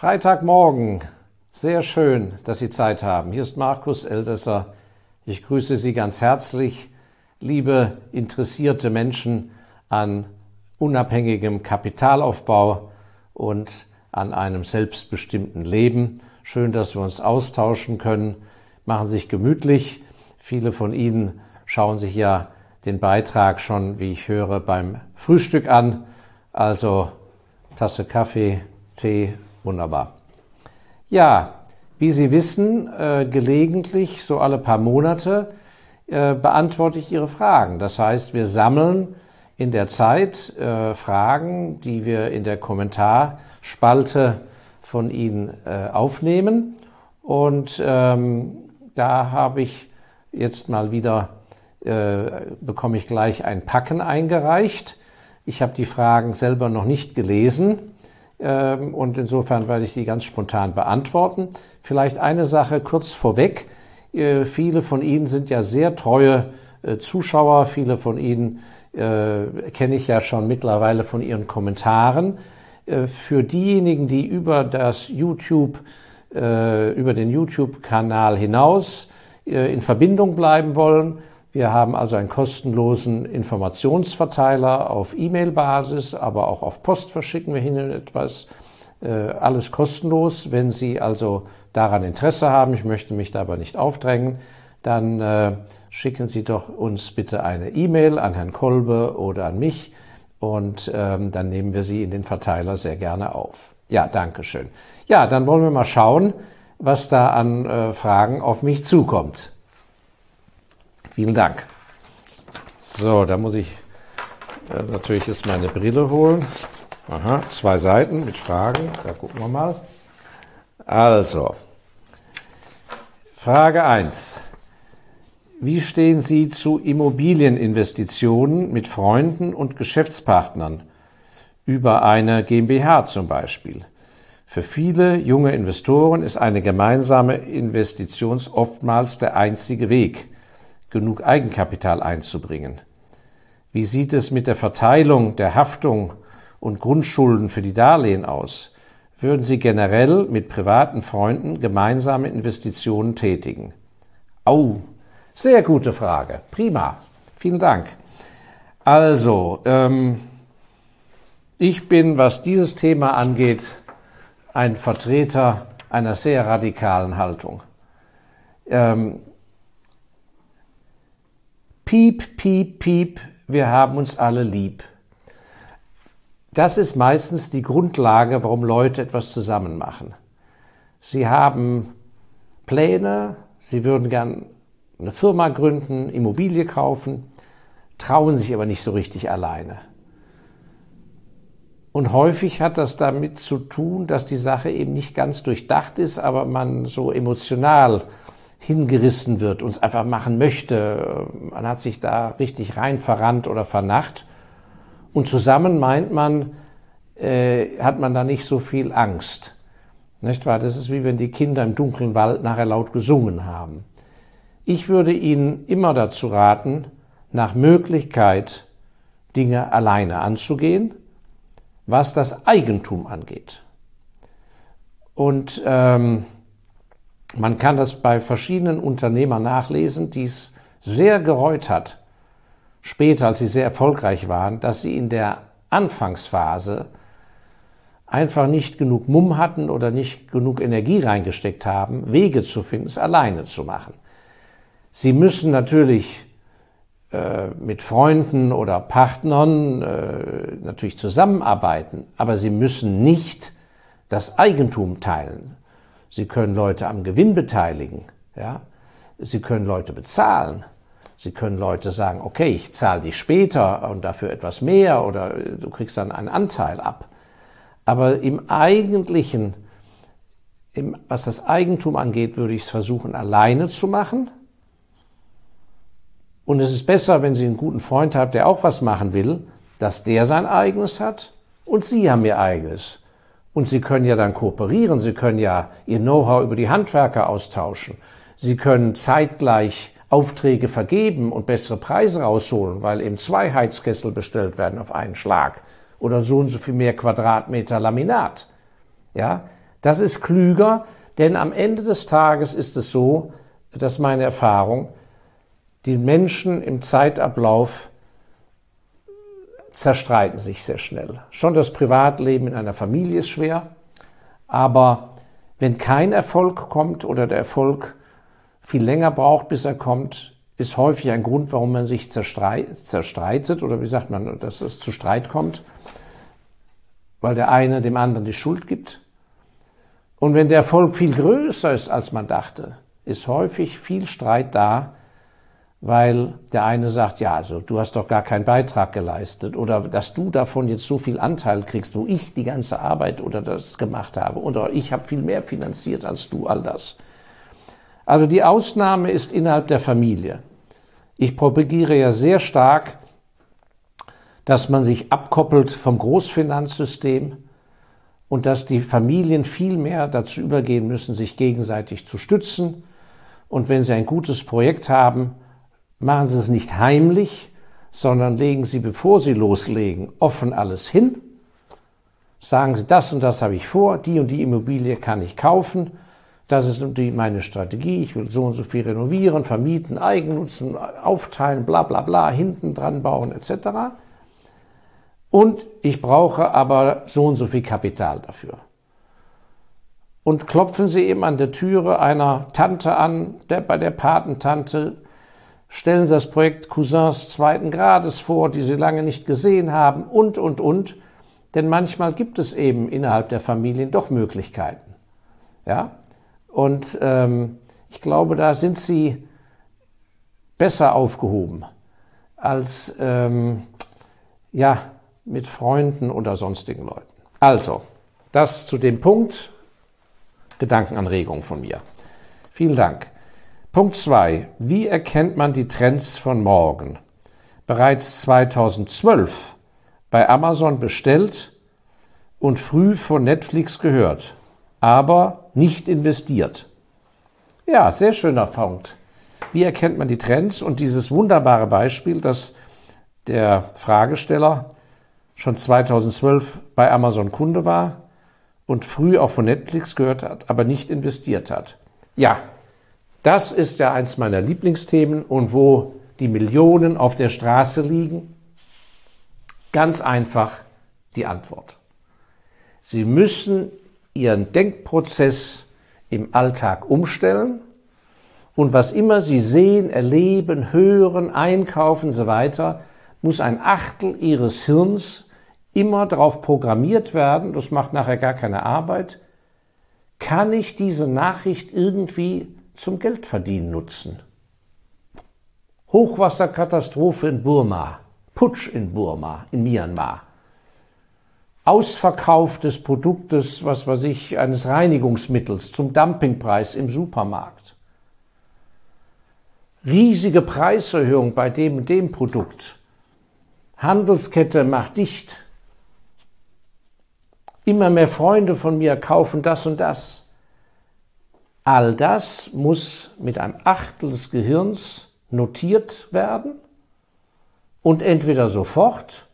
Freitagmorgen. Sehr schön, dass Sie Zeit haben. Hier ist Markus Elsässer. Ich grüße Sie ganz herzlich, liebe interessierte Menschen an unabhängigem Kapitalaufbau und an einem selbstbestimmten Leben. Schön, dass wir uns austauschen können. Machen sich gemütlich. Viele von Ihnen schauen sich ja den Beitrag schon, wie ich höre, beim Frühstück an. Also Tasse Kaffee, Tee Wunderbar. Ja, wie Sie wissen, äh, gelegentlich, so alle paar Monate, äh, beantworte ich Ihre Fragen. Das heißt, wir sammeln in der Zeit äh, Fragen, die wir in der Kommentarspalte von Ihnen aufnehmen. Und ähm, da habe ich jetzt mal wieder, bekomme ich gleich ein Packen eingereicht. Ich habe die Fragen selber noch nicht gelesen und insofern werde ich die ganz spontan beantworten. Vielleicht eine Sache kurz vorweg. Äh, viele von Ihnen sind ja sehr treue äh, Zuschauer. Viele von Ihnen äh, kenne ich ja schon mittlerweile von Ihren Kommentaren. Für diejenigen, die über das YouTube, über den YouTube-Kanal hinaus in Verbindung bleiben wollen, wir haben also einen kostenlosen Informationsverteiler auf E-Mail-Basis, aber auch auf Post verschicken wir hin und etwas. Äh, alles kostenlos. Wenn Sie also daran Interesse haben, ich möchte mich da aber nicht aufdrängen, dann äh, schicken Sie doch uns bitte eine E-Mail an Herrn Kolbe oder an mich und ähm, dann nehmen wir Sie in den Verteiler sehr gerne auf. Ja, danke schön. Ja, dann wollen wir mal schauen, was da an äh, Fragen auf mich zukommt. Vielen Dank. So, da muss ich äh, natürlich jetzt meine Brille holen. Aha, zwei Seiten mit Fragen. Da gucken wir mal. Also, Frage 1. Wie stehen Sie zu Immobilieninvestitionen mit Freunden und Geschäftspartnern über eine GmbH zum Beispiel? Für viele junge Investoren ist eine gemeinsame Investition oftmals der einzige Weg genug Eigenkapital einzubringen? Wie sieht es mit der Verteilung der Haftung und Grundschulden für die Darlehen aus? Würden Sie generell mit privaten Freunden gemeinsame Investitionen tätigen? Au, sehr gute Frage. Prima. Vielen Dank. Also, ähm, ich bin, was dieses Thema angeht, ein Vertreter einer sehr radikalen Haltung. Ähm, Piep, piep, piep, wir haben uns alle lieb. Das ist meistens die Grundlage, warum Leute etwas zusammen machen. Sie haben Pläne, sie würden gern eine Firma gründen, Immobilie kaufen, trauen sich aber nicht so richtig alleine. Und häufig hat das damit zu tun, dass die Sache eben nicht ganz durchdacht ist, aber man so emotional hingerissen wird, uns einfach machen möchte. Man hat sich da richtig rein verrannt oder vernacht. Und zusammen meint man, äh, hat man da nicht so viel Angst. Nicht wahr? Das ist wie wenn die Kinder im dunklen Wald nachher laut gesungen haben. Ich würde Ihnen immer dazu raten, nach Möglichkeit Dinge alleine anzugehen, was das Eigentum angeht. Und ähm, man kann das bei verschiedenen Unternehmern nachlesen, die es sehr gereut hat, später, als sie sehr erfolgreich waren, dass sie in der Anfangsphase einfach nicht genug Mumm hatten oder nicht genug Energie reingesteckt haben, Wege zu finden, es alleine zu machen. Sie müssen natürlich äh, mit Freunden oder Partnern äh, natürlich zusammenarbeiten, aber sie müssen nicht das Eigentum teilen. Sie können Leute am Gewinn beteiligen. Ja? Sie können Leute bezahlen. Sie können Leute sagen, okay, ich zahle dich später und dafür etwas mehr oder du kriegst dann einen Anteil ab. Aber im eigentlichen, im, was das Eigentum angeht, würde ich es versuchen, alleine zu machen. Und es ist besser, wenn Sie einen guten Freund haben, der auch was machen will, dass der sein eigenes hat und Sie haben Ihr eigenes. Und Sie können ja dann kooperieren, Sie können ja Ihr Know-how über die Handwerker austauschen. Sie können zeitgleich Aufträge vergeben und bessere Preise rausholen, weil eben zwei Heizkessel bestellt werden auf einen Schlag oder so und so viel mehr Quadratmeter Laminat. Ja, Das ist klüger, denn am Ende des Tages ist es so, dass meine Erfahrung, die Menschen im Zeitablauf zerstreiten sich sehr schnell. Schon das Privatleben in einer Familie ist schwer, aber wenn kein Erfolg kommt oder der Erfolg viel länger braucht, bis er kommt, ist häufig ein Grund, warum man sich zerstreitet oder wie sagt man, dass es zu Streit kommt, weil der eine dem anderen die Schuld gibt. Und wenn der Erfolg viel größer ist, als man dachte, ist häufig viel Streit da, weil der eine sagt, ja, also du hast doch gar keinen Beitrag geleistet oder dass du davon jetzt so viel Anteil kriegst, wo ich die ganze Arbeit oder das gemacht habe oder ich habe viel mehr finanziert als du all das. Also die Ausnahme ist innerhalb der Familie. Ich propagiere ja sehr stark, dass man sich abkoppelt vom Großfinanzsystem und dass die Familien viel mehr dazu übergehen müssen, sich gegenseitig zu stützen. Und wenn sie ein gutes Projekt haben, machen Sie es nicht heimlich, sondern legen Sie, bevor Sie loslegen, offen alles hin. Sagen Sie, das und das habe ich vor, die und die Immobilie kann ich kaufen. Das ist meine Strategie. Ich will so und so viel renovieren, vermieten, Eigennutzen, aufteilen, bla bla bla, hinten dran bauen etc. Und ich brauche aber so und so viel Kapital dafür. Und klopfen Sie eben an der Türe einer Tante an, der, bei der Patentante, stellen Sie das Projekt Cousins zweiten Grades vor, die Sie lange nicht gesehen haben und, und, und. Denn manchmal gibt es eben innerhalb der Familien doch Möglichkeiten. Ja? Und ähm, ich glaube, da sind Sie besser aufgehoben als ähm, ja, mit Freunden oder sonstigen Leuten. Also, das zu dem Punkt. Gedankenanregung von mir. Vielen Dank. Punkt 2. Wie erkennt man die Trends von morgen? Bereits 2012 bei Amazon bestellt und früh von Netflix gehört, aber nicht investiert. Ja, sehr schöner Punkt. Wie erkennt man die Trends? Und dieses wunderbare Beispiel, dass der Fragesteller schon 2012 bei Amazon Kunde war und früh auch von Netflix gehört hat, aber nicht investiert hat. Ja, das ist ja eins meiner Lieblingsthemen und wo die Millionen auf der Straße liegen? Ganz einfach die Antwort. Sie müssen Ihren Denkprozess im Alltag umstellen und was immer Sie sehen, erleben, hören, einkaufen so weiter, muss ein Achtel Ihres Hirns immer darauf programmiert werden, das macht nachher gar keine Arbeit, kann ich diese Nachricht irgendwie zum Geldverdienen nutzen. Hochwasserkatastrophe in Burma, Putsch in Burma, in Myanmar. Ausverkauf des Produktes, was weiß ich, eines Reinigungsmittels zum Dumpingpreis im Supermarkt. Riesige Preiserhöhung bei dem und dem Produkt. Handelskette macht dicht. Immer mehr Freunde von mir kaufen das und das. All das muss mit einem Achtel des Gehirns notiert werden und entweder sofort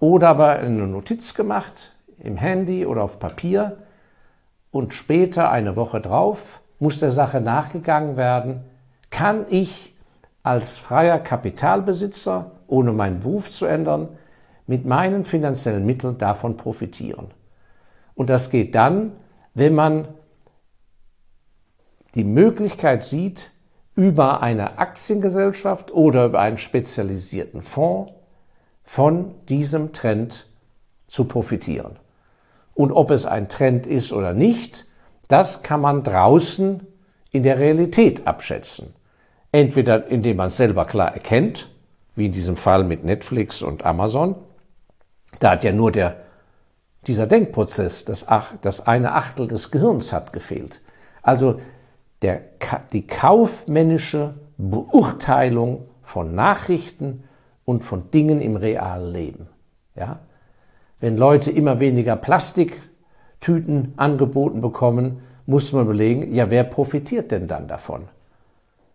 oder aber eine Notiz gemacht im Handy oder auf Papier und später eine Woche drauf muss der Sache nachgegangen werden, kann ich als freier Kapitalbesitzer, ohne meinen Beruf zu ändern, mit meinen finanziellen Mitteln davon profitieren. Und das geht dann, wenn man die Möglichkeit sieht, über eine Aktiengesellschaft oder über einen spezialisierten Fonds von diesem Trend zu profitieren. Und ob es ein Trend ist oder nicht, das kann man draußen in der Realität abschätzen. Entweder indem man es selber klar erkennt, wie in diesem Fall mit Netflix und Amazon. Da hat ja nur der, dieser Denkprozess, das, das eine Achtel des Gehirns hat gefehlt. Also der, die kaufmännische Beurteilung von Nachrichten und von Dingen im realen Leben. Ja? Wenn Leute immer weniger Plastiktüten angeboten bekommen, muss man überlegen, ja, wer profitiert denn dann davon?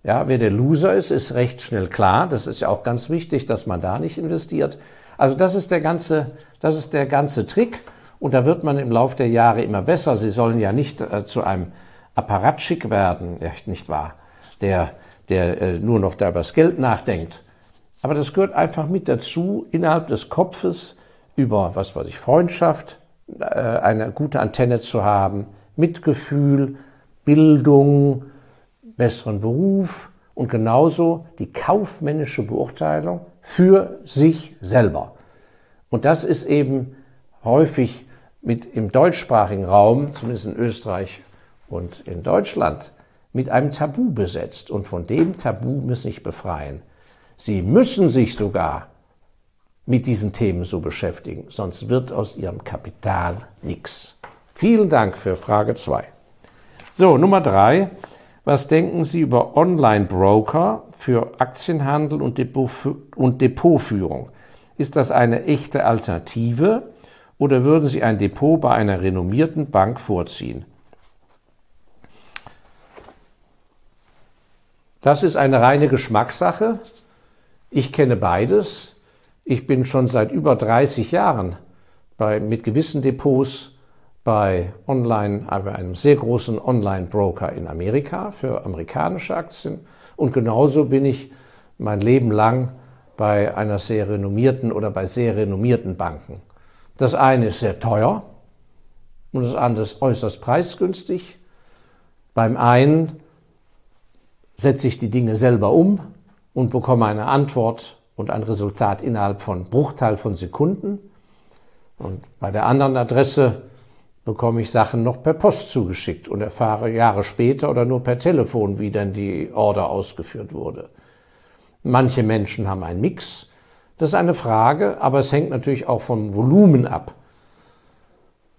Ja, wer der Loser ist, ist recht schnell klar. Das ist ja auch ganz wichtig, dass man da nicht investiert. Also das ist der ganze, das ist der ganze Trick. Und da wird man im Laufe der Jahre immer besser. Sie sollen ja nicht äh, zu einem Apparatschik werden, nicht wahr, der, der äh, nur noch da über das Geld nachdenkt. Aber das gehört einfach mit dazu, innerhalb des Kopfes über, was weiß ich, Freundschaft, äh, eine gute Antenne zu haben, Mitgefühl, Bildung, besseren Beruf und genauso die kaufmännische Beurteilung für sich selber. Und das ist eben häufig mit im deutschsprachigen Raum, zumindest in Österreich und in Deutschland, mit einem Tabu besetzt. Und von dem Tabu müssen sich befreien. Sie müssen sich sogar mit diesen Themen so beschäftigen, sonst wird aus ihrem Kapital nichts. Vielen Dank für Frage 2. So, Nummer 3. Was denken Sie über Online-Broker für Aktienhandel und, Depotführung? Ist das eine echte Alternative oder würden Sie ein Depot bei einer renommierten Bank vorziehen? Das ist eine reine Geschmackssache. Ich kenne beides. Ich bin schon seit über 30 Jahren bei, mit gewissen Depots bei Online, bei einem sehr großen Online-Broker in Amerika für amerikanische Aktien. Und genauso bin ich mein Leben lang bei einer sehr renommierten oder bei sehr renommierten Banken. Das eine ist sehr teuer und das andere ist äußerst preisgünstig. Beim einen setze ich die Dinge selber um und bekomme eine Antwort und ein Resultat innerhalb von Bruchteil von Sekunden. Und bei der anderen Adresse bekomme ich Sachen noch per Post zugeschickt und erfahre Jahre später oder nur per Telefon, wie denn die Order ausgeführt wurde. Manche Menschen haben einen Mix. Das ist eine Frage, aber es hängt natürlich auch vom Volumen ab.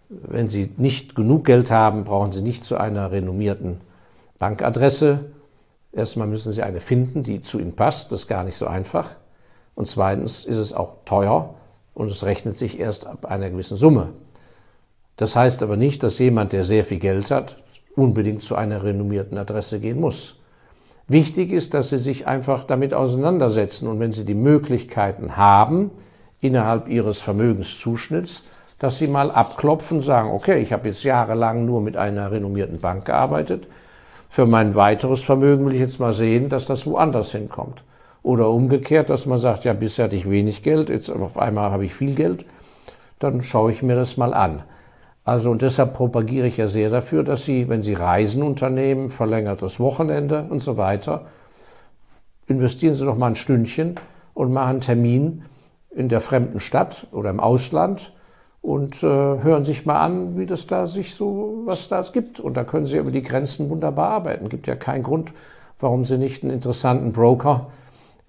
Wenn Sie nicht genug Geld haben, brauchen Sie nicht zu einer renommierten Bankadresse. Erstmal müssen Sie eine finden, die zu Ihnen passt. Das ist gar nicht so einfach. Und zweitens ist es auch teuer und es rechnet sich erst ab einer gewissen Summe. Das heißt aber nicht, dass jemand, der sehr viel Geld hat, unbedingt zu einer renommierten Adresse gehen muss. Wichtig ist, dass Sie sich einfach damit auseinandersetzen und wenn Sie die Möglichkeiten haben, innerhalb Ihres Vermögenszuschnitts, dass Sie mal abklopfen und sagen, okay, ich habe jetzt jahrelang nur mit einer renommierten Bank gearbeitet. Für mein weiteres Vermögen will ich jetzt mal sehen, dass das woanders hinkommt. Oder umgekehrt, dass man sagt, ja, bisher hatte ich wenig Geld, jetzt auf einmal habe ich viel Geld, dann schaue ich mir das mal an. Also und deshalb propagiere ich ja sehr dafür, dass Sie, wenn Sie Reisen unternehmen, verlängertes Wochenende und so weiter, investieren Sie doch mal ein Stündchen und machen einen Termin in der fremden Stadt oder im Ausland und äh, hören sich mal an, wie das da sich so, was da es gibt. Und da können Sie über die Grenzen wunderbar arbeiten. Gibt ja keinen Grund, warum Sie nicht einen interessanten Broker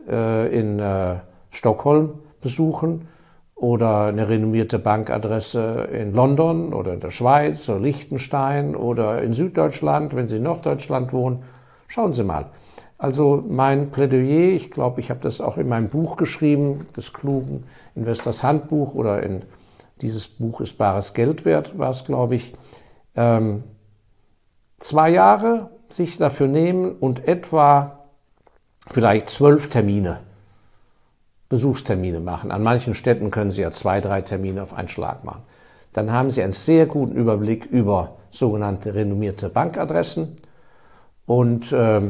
äh, in äh, Stockholm besuchen oder eine renommierte Bankadresse in London oder in der Schweiz oder Liechtenstein oder in Süddeutschland, wenn Sie in Norddeutschland wohnen. Schauen Sie mal. Also mein Plädoyer, ich glaube, ich habe das auch in meinem Buch geschrieben, des klugen Investors Handbuch oder in dieses Buch ist bares Geld wert, war es, glaube ich. Ähm, zwei Jahre sich dafür nehmen und etwa vielleicht zwölf Termine Besuchstermine machen. An manchen Städten können Sie ja zwei, drei Termine auf einen Schlag machen. Dann haben Sie einen sehr guten Überblick über sogenannte renommierte Bankadressen und äh,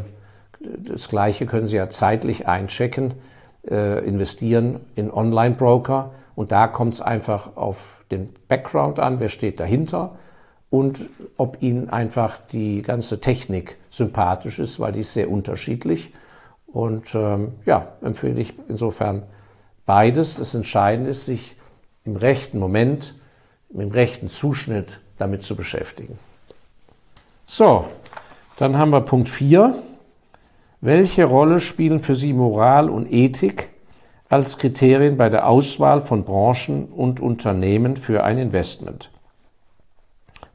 das Gleiche können Sie ja zeitlich einchecken, äh, investieren in Online-Broker und da kommt es einfach auf den Background an, wer steht dahinter und ob Ihnen einfach die ganze Technik sympathisch ist, weil die ist sehr unterschiedlich. Und ähm, ja, empfehle ich insofern beides. Das Entscheidende ist, sich im rechten Moment, im rechten Zuschnitt damit zu beschäftigen. So, dann haben wir Punkt 4. Welche Rolle spielen für Sie Moral und Ethik als Kriterien bei der Auswahl von Branchen und Unternehmen für ein Investment?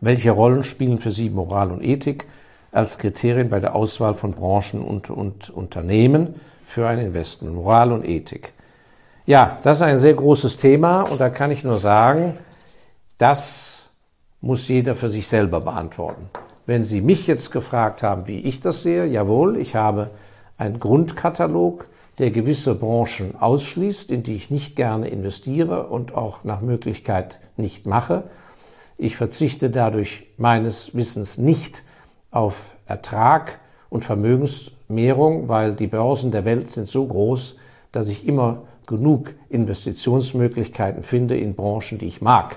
Welche Rollen spielen für Sie Moral und Ethik als Kriterien bei der Auswahl von Branchen und, und Unternehmen für ein Investment. Moral und Ethik. Ja, das ist ein sehr großes Thema und da kann ich nur sagen, das muss jeder für sich selber beantworten. Wenn Sie mich jetzt gefragt haben, wie ich das sehe, jawohl, ich habe einen Grundkatalog, der gewisse Branchen ausschließt, in die ich nicht gerne investiere und auch nach Möglichkeit nicht mache. Ich verzichte dadurch meines Wissens nicht auf Ertrag und Vermögensmehrung, weil die Börsen der Welt sind so groß, dass ich immer genug Investitionsmöglichkeiten finde in Branchen, die ich mag.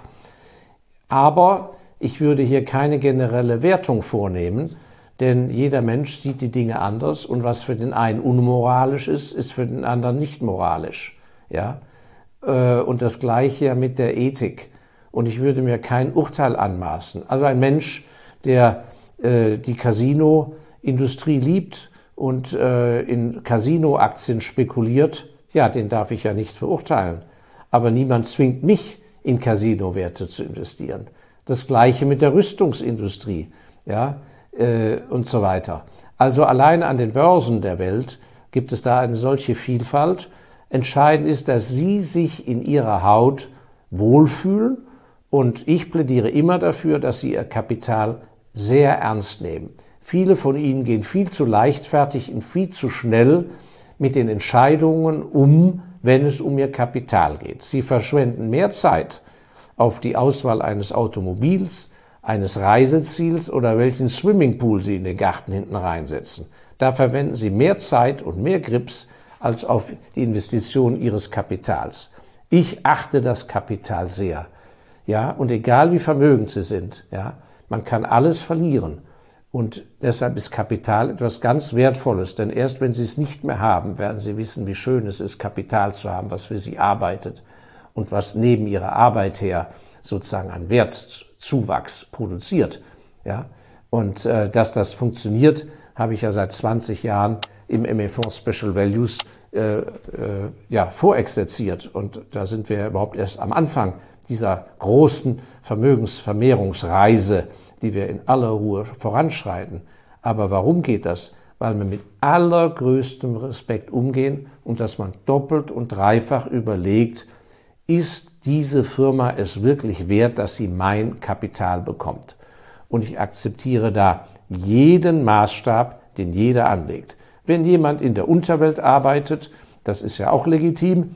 Aber ich würde hier keine generelle Wertung vornehmen, denn jeder Mensch sieht die Dinge anders und was für den einen unmoralisch ist, ist für den anderen nicht moralisch. Ja? Äh, und das Gleiche mit der Ethik. Und ich würde mir kein Urteil anmaßen. Also ein Mensch, der äh, die Casino-Industrie liebt und äh, in Casino-Aktien spekuliert, ja, den darf ich ja nicht verurteilen. Aber niemand zwingt mich, in Casino-Werte zu investieren. Das gleiche mit der Rüstungsindustrie ja, äh, und so weiter. Also allein an den Börsen der Welt gibt es da eine solche Vielfalt. Entscheidend ist, dass Sie sich in Ihrer Haut wohlfühlen und ich plädiere immer dafür, dass Sie Ihr Kapital sehr ernst nehmen. Viele von Ihnen gehen viel zu leichtfertig und viel zu schnell mit den Entscheidungen um, wenn es um Ihr Kapital geht. Sie verschwenden mehr Zeit auf die Auswahl eines Automobils, eines Reiseziels oder welchen Swimmingpool Sie in den Garten hinten reinsetzen. Da verwenden Sie mehr Zeit und mehr Grips als auf die Investition Ihres Kapitals. Ich achte das Kapital sehr. Ja, und egal wie vermögend Sie sind, ja, man kann alles verlieren. Und deshalb ist Kapital etwas ganz Wertvolles, denn erst wenn Sie es nicht mehr haben, werden Sie wissen, wie schön es ist, Kapital zu haben, was für Sie arbeitet und was neben ihrer Arbeit her sozusagen an Wertzuwachs produziert. Ja? Und äh, dass das funktioniert, habe ich ja seit 20 Jahren im ME-Fonds Special Values äh, äh, ja, vorexerziert. Und da sind wir überhaupt erst am Anfang dieser großen Vermögensvermehrungsreise, die wir in aller Ruhe voranschreiten. Aber warum geht das? Weil wir mit allergrößtem Respekt umgehen und dass man doppelt und dreifach überlegt, ist diese Firma es wirklich wert, dass sie mein Kapital bekommt? Und ich akzeptiere da jeden Maßstab, den jeder anlegt. Wenn jemand in der Unterwelt arbeitet, das ist ja auch legitim.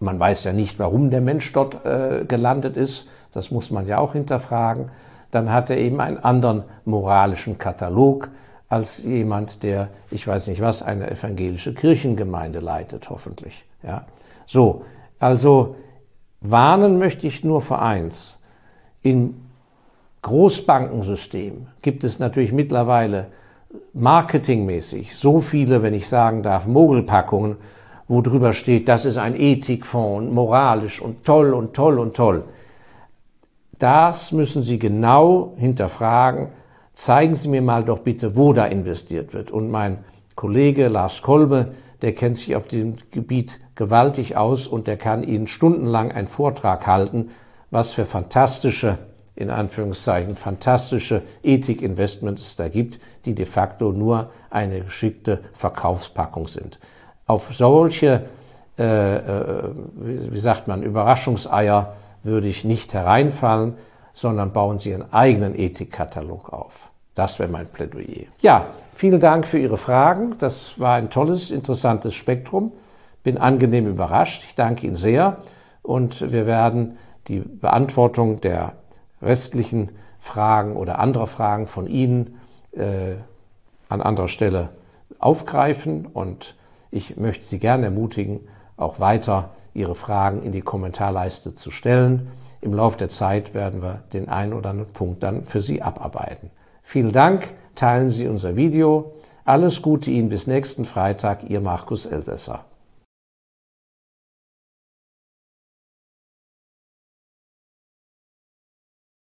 Man weiß ja nicht, warum der Mensch dort äh, gelandet ist. Das muss man ja auch hinterfragen. Dann hat er eben einen anderen moralischen Katalog als jemand, der, ich weiß nicht was, eine evangelische Kirchengemeinde leitet, hoffentlich. Ja. So, also warnen möchte ich nur vor eins. Im Großbankensystem gibt es natürlich mittlerweile marketingmäßig so viele, wenn ich sagen darf, Mogelpackungen, wo drüber steht, das ist ein Ethikfonds, moralisch und toll und toll und toll. Das müssen Sie genau hinterfragen. Zeigen Sie mir mal doch bitte, wo da investiert wird. Und mein Kollege Lars Kolbe, der kennt sich auf dem Gebiet gewaltig aus und der kann Ihnen stundenlang einen Vortrag halten, was für fantastische, in Anführungszeichen, fantastische Ethikinvestments es da gibt, die de facto nur eine geschickte Verkaufspackung sind. Auf solche, äh, äh, wie sagt man, Überraschungseier würde ich nicht hereinfallen, sondern bauen Sie Ihren eigenen Ethikkatalog auf. Das wäre mein Plädoyer. Ja, vielen Dank für Ihre Fragen. Das war ein tolles, interessantes Spektrum bin angenehm überrascht. Ich danke Ihnen sehr und wir werden die Beantwortung der restlichen Fragen oder anderer Fragen von Ihnen äh, an anderer Stelle aufgreifen und ich möchte Sie gerne ermutigen, auch weiter Ihre Fragen in die Kommentarleiste zu stellen. Im Laufe der Zeit werden wir den einen oder anderen Punkt dann für Sie abarbeiten. Vielen Dank, teilen Sie unser Video. Alles Gute Ihnen bis nächsten Freitag, Ihr Markus Elsässer.